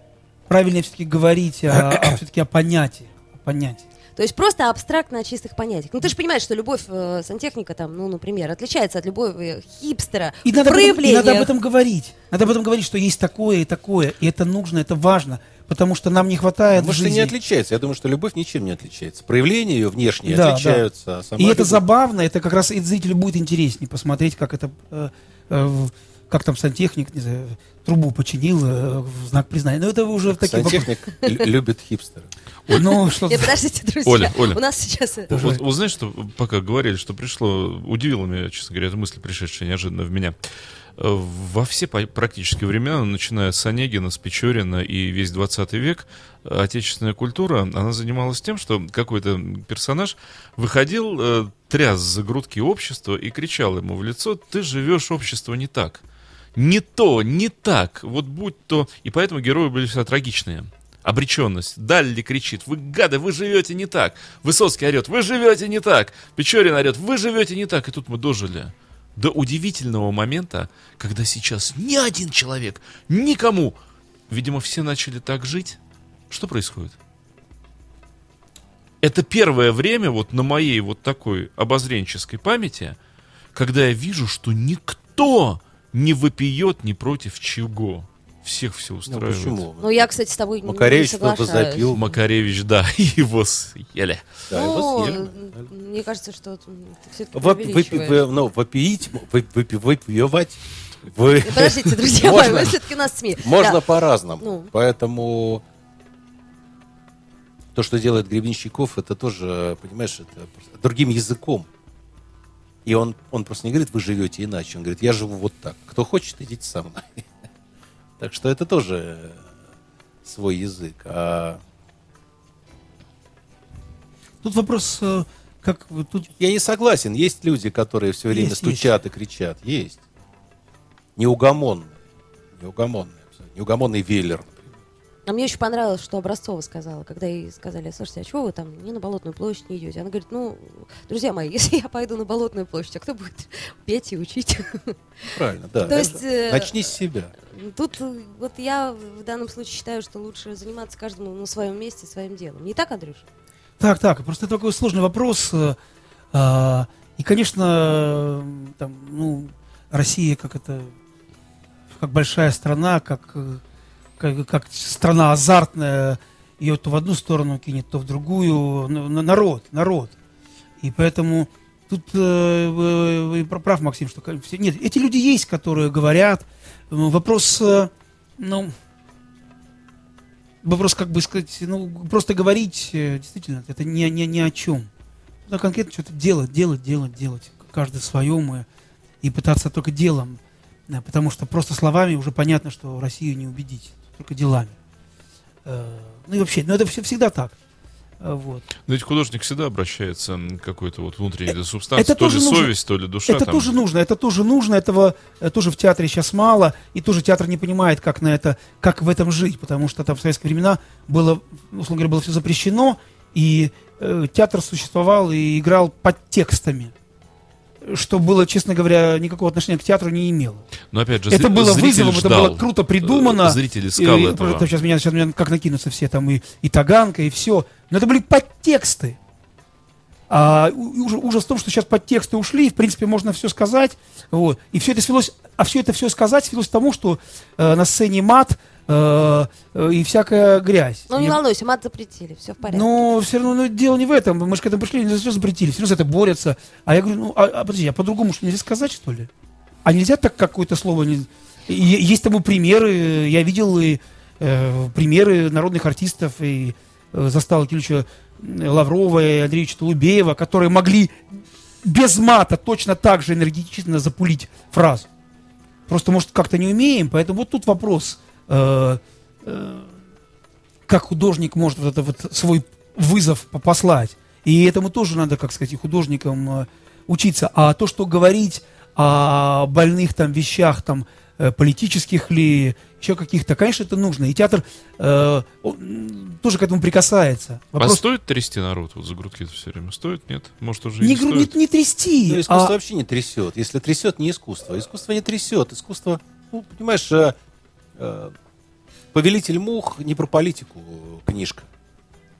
правильнее все-таки говорить о, все-таки о понятии. О понятии. То есть просто абстрактно о чистых понятиях. Ну ты же понимаешь, что любовь э, сантехника там, ну, например, отличается от любови хипстера И надо, об этом, и надо об этом говорить. Надо об этом говорить, что есть такое и такое. И это нужно, это важно. Потому что нам не хватает Может, и жизни. не отличается. Я думаю, что любовь ничем не отличается. Проявления ее внешние Да, отличаются. а сама И это любовь- забавно, это как раз и зрителю будет интереснее посмотреть, как это, э, э, как там сантехник, не знаю, трубу починил э, в знак признания. Но это уже такие вопросы. Сантехник лю- любит хипстера. Ну, что Нет, подождите, друзья. Оля, Оля. У нас сейчас... э, Вот, вот знаешь, что пока говорили, что пришло, удивило меня, честно говоря, эта мысль, пришедшая неожиданно в меня. Э, Во все практически времена, начиная с Онегина, с Печорина и весь 20 век, отечественная культура, она занималась тем, что какой-то персонаж выходил, тряс за грудки общества и кричал ему в лицо, ты живешь общество не так. Не то, не так, вот будь то... И поэтому герои были всегда трагичные. Обреченность. Далли кричит, вы гады, вы живете не так. Высоцкий орет, вы живете не так. Печорин орет, вы живете не так. И тут мы дожили до удивительного момента, когда сейчас ни один человек, никому, видимо, все начали так жить. Что происходит? Это первое время вот на моей вот такой обозренческой памяти, когда я вижу, что никто не выпьет ни против чего. Всех все Ну, устраивает. почему? Ну, я, кстати, с тобой не- Макаревич не что-то соглашаюсь. запил. Макаревич, да, *laughs* его съели. Да, его Ну, съели. м, мне кажется, что ты все-таки Воп- вы- ну, вопиить, выпи- выпивать. вы- Подождите, *laughs* друзья мои, Можно- вы все-таки нас СМИ. Можно Да. по-разному. Ну. Поэтому то, что делает Гребенщиков, это тоже, понимаешь, это просто другим языком. И он, он просто не говорит, вы живете иначе. Он говорит, я живу вот так. Кто хочет, идите со мной. *laughs* Так что это тоже свой язык. А Тут вопрос, э, как тут я не согласен. Есть люди, которые все время Есть, стучат и кричат. Есть. Неугомонные. Неугомонные. Неугомонный Веллер. А мне очень понравилось, что Образцова сказала, когда ей сказали, слушайте, а чего вы там не на Болотную площадь не идете? Она говорит, ну, друзья мои, *laughs* если я пойду на Болотную площадь, а кто будет *laughs* петь и учить? *laughs* Правильно, да. То есть, э, Начни с себя. Тут э, вот я в данном случае считаю, что лучше заниматься каждому на своем месте, своим делом. Не так, Андрюш? Так, так, просто это такой сложный вопрос. э, а, И, конечно, там, ну, Россия как это, как большая страна, как, э, как, как страна азартная, ее то в одну сторону кинет, то в другую. Ну, на- Народ, народ. И поэтому тут э, прав, Максим, что нет, эти люди есть, которые говорят. Э, Вопрос, э, ну, вопрос, как бы сказать, ну, просто говорить, э, действительно, это не, не, ни о чем. Надо конкретно что-то делать, делать, делать, делать. Каждый в своем и, и пытаться только делом. Потому что просто словами уже понятно, что Россию не убедить, только делами. Э, Ну и вообще, ну это все, всегда так. Э, Вот. Но ведь художник всегда обращается к какой-то вот внутренней субстанции, это то ли нужно. совесть, то ли душа. это там. тоже нужно, это тоже нужно, этого э, тоже в театре сейчас мало, и тоже театр не понимает, как на это, как в этом жить, потому что там в советские времена было, условно говоря, было все запрещено, и э, театр существовал и играл под текстами, что было, честно говоря, никакого отношения к театру не имело. Но опять же, это было вызовом, это ждал. было круто придумано. Э, Зритель искал И- этого. просто Сейчас меня, сейчас меня как накинутся все там и, и Таганка, и все. Но это были подтексты. А ужас, ужас в том, что сейчас подтексты ушли, и, в принципе, можно все сказать. Вот. И все это свелось, а все это все сказать свелось к тому, что э, на сцене мат и всякая грязь. Ну, не Я- волнуйся, мат запретили, все в порядке. но все равно ну, дело не в этом. Мы же к этому пришли, не что запретили, все равно за это борются. А я говорю, ну, а, а подожди, а по-другому что нельзя сказать, что ли? А нельзя так какое-то слово не... Есть тому примеры, я видел и э, примеры народных артистов, и э, застал Кирилловича Лаврова и Андреевича Толубеева, которые могли без мата точно так же энергетично запулить фразу. Просто, может, как-то не умеем, поэтому вот тут вопрос. Э, э, как художник может вот это вот свой вызов по- послать. И этому тоже надо, как сказать, и художникам э, учиться. А то, что говорить о больных там вещах, там, э, политических ли, еще каких-то, конечно, это нужно. И театр э, тоже к этому прикасается. А Вопрос стоит трясти народ вот за грудки все время? Стоит? Нет? Может, уже не, не, гру- не, стоит? не трясти, Ну, искусство а- вообще не трясет. Если трясет, не искусство. Искусство не трясет. Искусство, ну, понимаешь, э, «Повелитель мух» не про политику книжка.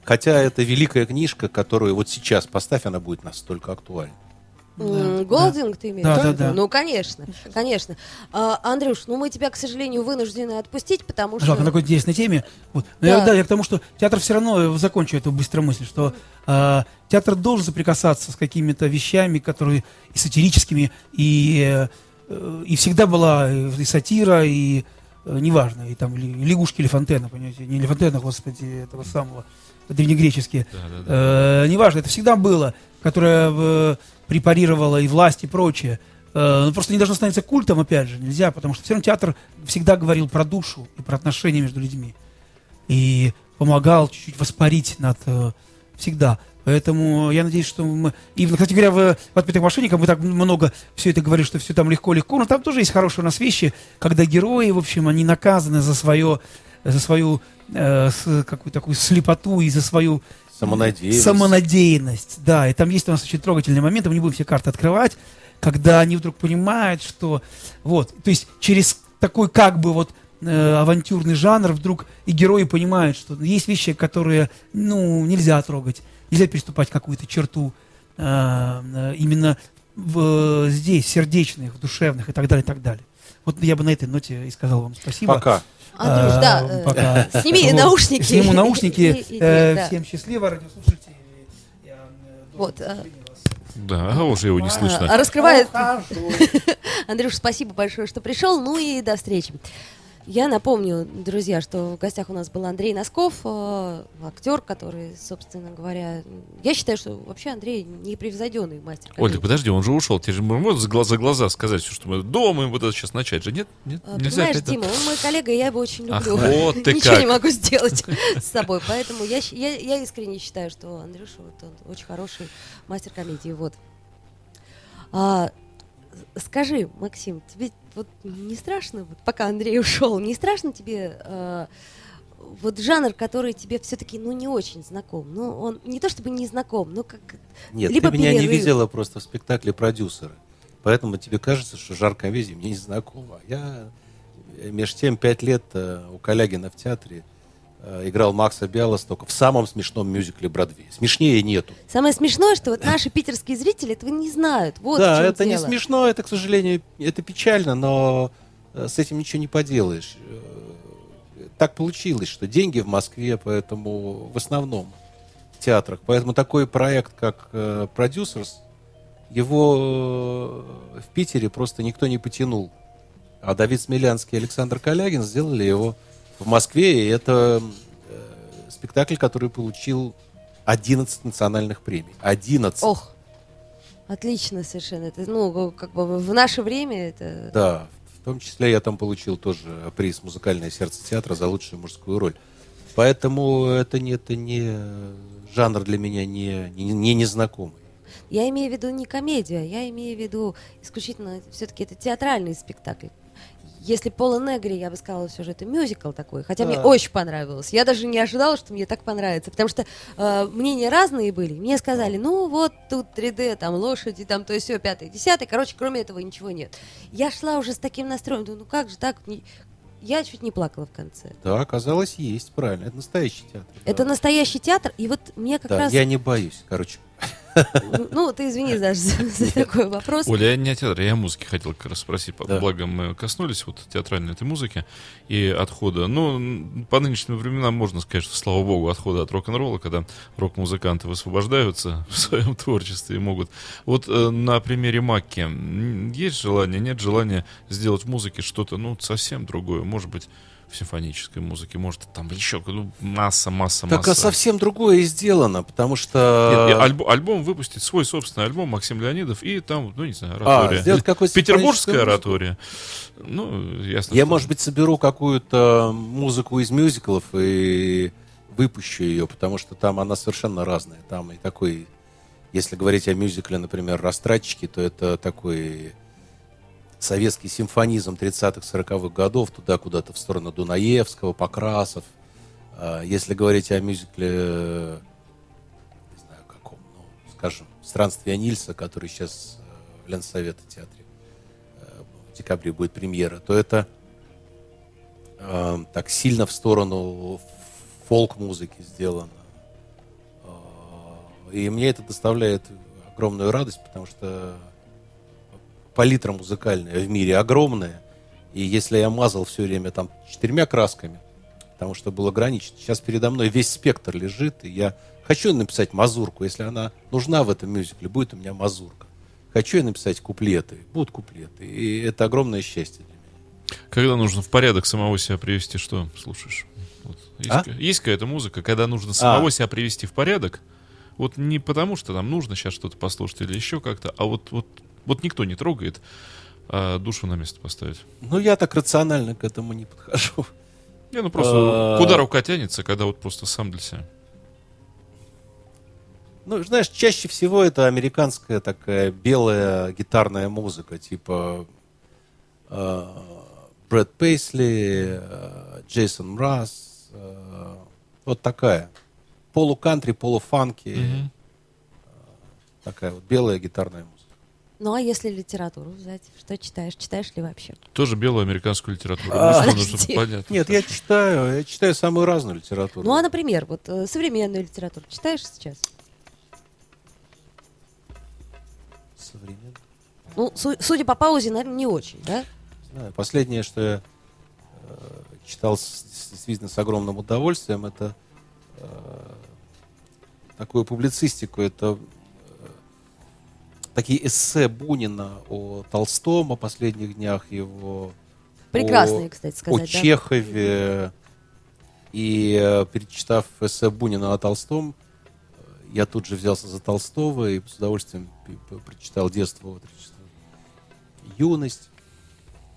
Хотя это великая книжка, которую вот сейчас поставь, она будет настолько актуальна. Голдинг ты имеешь Да, да, да. Ну, конечно, конечно. А, Андрюш, ну мы тебя, к сожалению, вынуждены отпустить, потому что... Жалко, на какой интересной теме. Вот. Но Да. я, да, я к тому, что театр все равно, э, закончу эту быструю мысль, что э, театр должен соприкасаться с какими-то вещами, которые и сатирическими, и, э, э, и всегда была э, и сатира, и э, неважно, и там лягушки или фонтена, понимаете, не Лефонтена, господи, этого самого, древнегреческие. Э, неважно, это всегда было, которое э, препарировало и власть, и прочее. Э, но просто не должно становиться культом, опять же, нельзя, потому что все равно театр всегда говорил про душу и про отношения между людьми. И помогал чуть-чуть воспарить над э, всегда. Поэтому я надеюсь, что мы... И, кстати говоря, в «Отпетых мошенниках» мы так много все это говорили, что все там легко-легко, но там тоже есть хорошие у нас вещи, когда герои, в общем, они наказаны за свое за свою э, какую-то такую слепоту и за свою Самонадеянность. Самонадеянность, да. И там есть у нас очень трогательный момент, мы не будем все карты открывать, когда они вдруг понимают, что вот, то есть через такой как бы вот э, авантюрный жанр вдруг и герои понимают, что есть вещи, которые, ну, нельзя трогать, нельзя переступать какую-то черту э, э, именно в, здесь, сердечных, душевных и так далее, и так далее. Вот я бы на этой ноте и сказал вам спасибо. Пока. Андрюш, А, да, э, пока. сними Вот. наушники. Сниму наушники. *laughs* И- и- Э, да. Всем счастливо, радиослушатели. Я, э, Вот, а-. Да, а уже его не А, слышно. раскрывает... Ухожу. *laughs* Андрюш, спасибо большое, что пришел. Ну и до встречи. Я напомню, друзья, что в гостях у нас был Андрей Носков, э, актер, который, собственно говоря, я считаю, что вообще Андрей непревзойденный мастер. Оль, так подожди, он же ушел. Тебе же можно за глаза, за глаза сказать все, что мы думаем, вот это сейчас начать же. Нет? Нет? А, Нельзя да? Дима, он мой коллега, и я его очень Ах, люблю. вот ты *laughs* Ничего как. не могу сделать *laughs* с собой. Поэтому я, я, я искренне считаю, что Андрюша вот, он очень хороший мастер комедии. Вот. А, скажи, Максим, тебе вот не страшно, вот пока Андрей *laughs* ушел, не страшно тебе а, вот жанр, который тебе все-таки ну не очень знаком, ну он не то чтобы не знаком, но как Нет, либо ты меня не перерыв. видела просто в спектакле продюсера. Поэтому тебе кажется, что жар комедии мне не знакома. Я э, меж тем пять лет э, у Калягина в театре э, играл Макса Биалостока в самом смешном мюзикле Бродвей. Смешнее нету. Самое смешное, что вот наши питерские зрители этого не знают. Вот да, это не дело. смешно, это, к сожалению, это печально, но э, с этим ничего не поделаешь. Э, Так получилось, что деньги в Москве, поэтому в основном в театрах. Поэтому такой проект, как э, «Продюсерс», его э, в Питере просто никто не потянул. А Давид Смелянский и Александр Калягин сделали его в Москве, и это э, спектакль, который получил 11 национальных премий. 11. Ох, отлично совершенно. Это, ну, как бы в наше время это... Да, в том числе я там получил тоже приз «Музыкальное сердце театра» за лучшую мужскую роль. Поэтому это не, это не жанр для меня не, не, не незнакомый. Я имею в виду не комедию, я имею в виду исключительно все-таки это театральный спектакль. Если Пола Негри, я бы сказала, все же это мюзикл такой, хотя мне Да. очень понравилось. Я даже не ожидала, что мне так понравится, потому что э, мнения разные были. Мне сказали, ну вот тут 3D, там лошади, там то есть все, пятое, десятое. Короче, кроме этого ничего нет. Я шла уже с таким настроем, думаю, ну как же так? Я чуть не плакала в конце. Да, оказалось, есть, правильно. Это настоящий театр. Это да. настоящий театр, и вот мне как Да, раз... я не боюсь, короче. *laughs* Ну, ты извини, Саш, за, за такой вопрос. Оля, я не о театре, я о музыке хотел как раз спросить. Да. Благо мы коснулись вот театральной этой музыки и отхода. Ну, по нынешним временам можно сказать, что, слава богу, отхода от рок-н-ролла, когда рок-музыканты высвобождаются *laughs* в своем творчестве и могут. Вот э, на примере Макки есть желание, нет желания сделать в музыке что-то, ну, совсем другое. Может быть, в симфонической музыке, может, там еще ну, масса, масса, Так, масса. а совсем другое сделано, потому что... Нет, и альбо- альбом выпустить, свой собственный альбом Максим Леонидов, и там, ну, не знаю, А, оратория. сделать какую-то Петербургская симфоническую оратория. Ну, ясно. Я, что- может быть, соберу какую-то музыку из мюзиклов и выпущу ее, потому что там она совершенно разная. Там и такой, если говорить о мюзикле, например, «Растратчики», то это такой советский симфонизм 30-х, 40-х годов, туда куда-то в сторону Дунаевского, Покрасов. А Если говорить о мюзикле, не знаю каком, ну, скажем, «Странствия Нильса», который сейчас э, в Ленсовете театре э, в декабре будет премьера, то это э, так сильно в сторону фолк-музыки сделано. И мне это доставляет огромную радость, потому что палитра музыкальная в мире огромная. И если я мазал все время там четырьмя красками, потому что был ограничен, сейчас передо мной весь спектр лежит, и я хочу написать мазурку, если она нужна в этом мюзикле, будет у меня мазурка. Хочу я написать куплеты, будут куплеты. И это огромное счастье для меня. Когда нужно в порядок самого себя привести, что слушаешь? Вот, есть, А? есть какая-то музыка, когда нужно самого себя привести в порядок, вот не потому, что нам нужно сейчас что-то послушать или еще как-то, а вот, вот, вот никто не трогает, а душу на место поставить. Ну, я так рационально к этому не подхожу. Не, ну просто А. куда рука тянется, когда вот просто сам для себя. Ну, знаешь, чаще всего это американская такая белая гитарная музыка, типа э, Брэд Пейсли, э, Джейсон Мраз, э, вот такая. Полу-кантри, полу-фанки, Мгм. такая вот белая гитарная музыка. Ну а если литературу взять, что читаешь? Читаешь ли вообще? Тоже белую американскую литературу. А, ну, понятно. Нет, я читаю, я читаю самую разную литературу. Ну а, например, вот э, современную литературу читаешь сейчас? Современно. Ну, су- судя по паузе, наверное, не очень, да? знаю. Последнее, что я э, читал с- с- действительно с огромным удовольствием, это э, такую публицистику. Это такие эссе Бунина о Толстом, о последних днях его. Прекрасные, о, кстати о сказать, да? Чехове. И э, перечитав эссе Бунина о Толстом, э, я тут же взялся за Толстого и с удовольствием прочитал детство, отрочество, юность.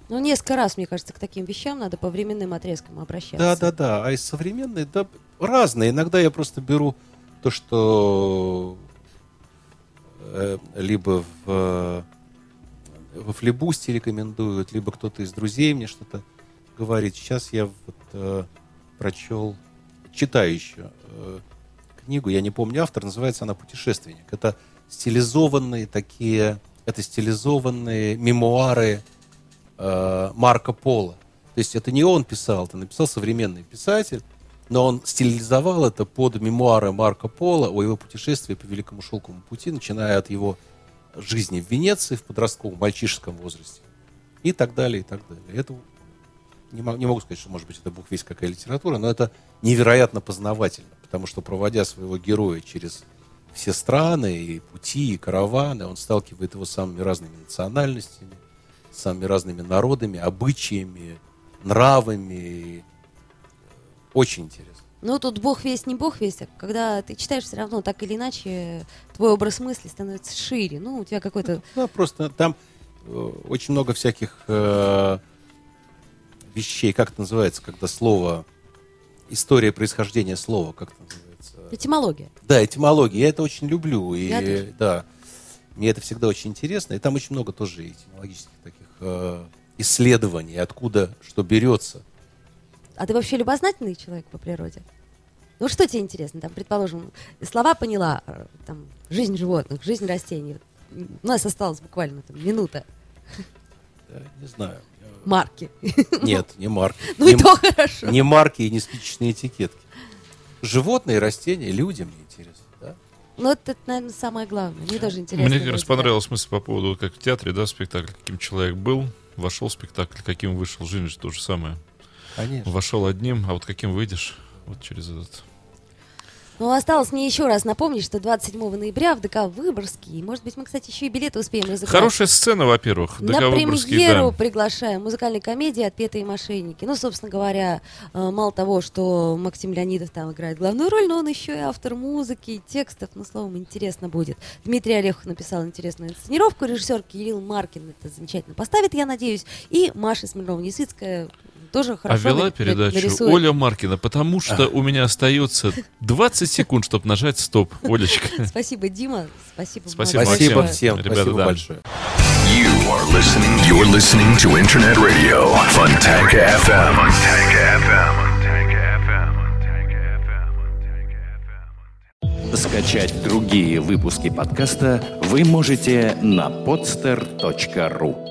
Ну, несколько раз, мне кажется, к таким вещам надо по временным отрезкам обращаться. Да, да, да. А из современной, да, разные. Иногда я просто беру то, что либо в, э, во флибусте рекомендуют, либо кто-то из друзей мне что-то говорит. Сейчас я вот э, прочел, читаю еще э, книгу, я не помню автор, называется она «Путешественник». Это стилизованные такие, это стилизованные мемуары э, Марко Поло. То есть это не он писал, это написал современный писатель, но он стилизовал это под мемуары Марко Поло о его путешествии по Великому Шелковому пути, начиная от его жизни в Венеции в подростковом, мальчишеском возрасте и так далее, и так далее. Это не, мо- не могу сказать, что, может быть, это бог весь какая литература, но это невероятно познавательно, потому что, проводя своего героя через все страны, и пути, и караваны, он сталкивает его с самыми разными национальностями, с самыми разными народами, обычаями, нравами. Очень интересно. Ну, тут бог весть, не бог весть, а когда ты читаешь, все равно так или иначе твой образ мысли становится шире. Ну, у тебя какой-то... Да, просто там э, очень много всяких э, вещей, как это называется, когда слово, история происхождения слова, как это называется? Этимология. Да, этимология. Я это очень люблю. И, Я тоже. да, мне это всегда очень интересно. И там очень много тоже этимологических таких э, исследований, откуда что берется. А ты вообще любознательный человек по природе? Ну, что тебе интересно? Там, предположим, слова поняла, э, там, жизнь животных, жизнь растений. У нас осталась буквально там, минута. Я не знаю. Марки. Нет, не марки. *laughs* Ну, не, и то хорошо. не марки и не спичечные этикетки. Животные, растения, люди мне интересно. Да? Ну, это, наверное, самое главное. Мне тоже интересно. Мне как раз да. понравилась мысль по поводу, как в театре, да, спектакль, каким человек был, вошел в спектакль, каким вышел. Жизнь же то же самое. Конечно. Вошел одним, а вот каким выйдешь, вот через этот. Ну, осталось мне еще раз напомнить, что 27 ноября в ДК Выборгский, может быть, мы, кстати, еще и билеты успеем разыграть. Хорошая сцена, во-первых. На ДК Выборгский, премьеру да. приглашаем музыкальной комедии «Отпетые мошенники». Ну, собственно говоря, э, мало того, что Максим Леонидов там играет главную роль, но он еще и автор музыки, текстов. Ну, словом, интересно будет. Дмитрий Орехов написал интересную инсценировку, режиссер Кирилл Маркин это замечательно поставит, я надеюсь. И Маша Смирнова-Несвицкая тоже А хорошо вела на- передачу нарисует. Оля Маркина, потому что у меня остается 20 секунд, чтобы нажать стоп. Олечка. *laughs* Спасибо, Дима. Спасибо. Спасибо, Спасибо всем. Ребята, спасибо да. большое. You are listening. You're listening to Internet Radio Fontanka FM. Fontanka FM. Скачать другие выпуски подкаста вы можете на podster.ru.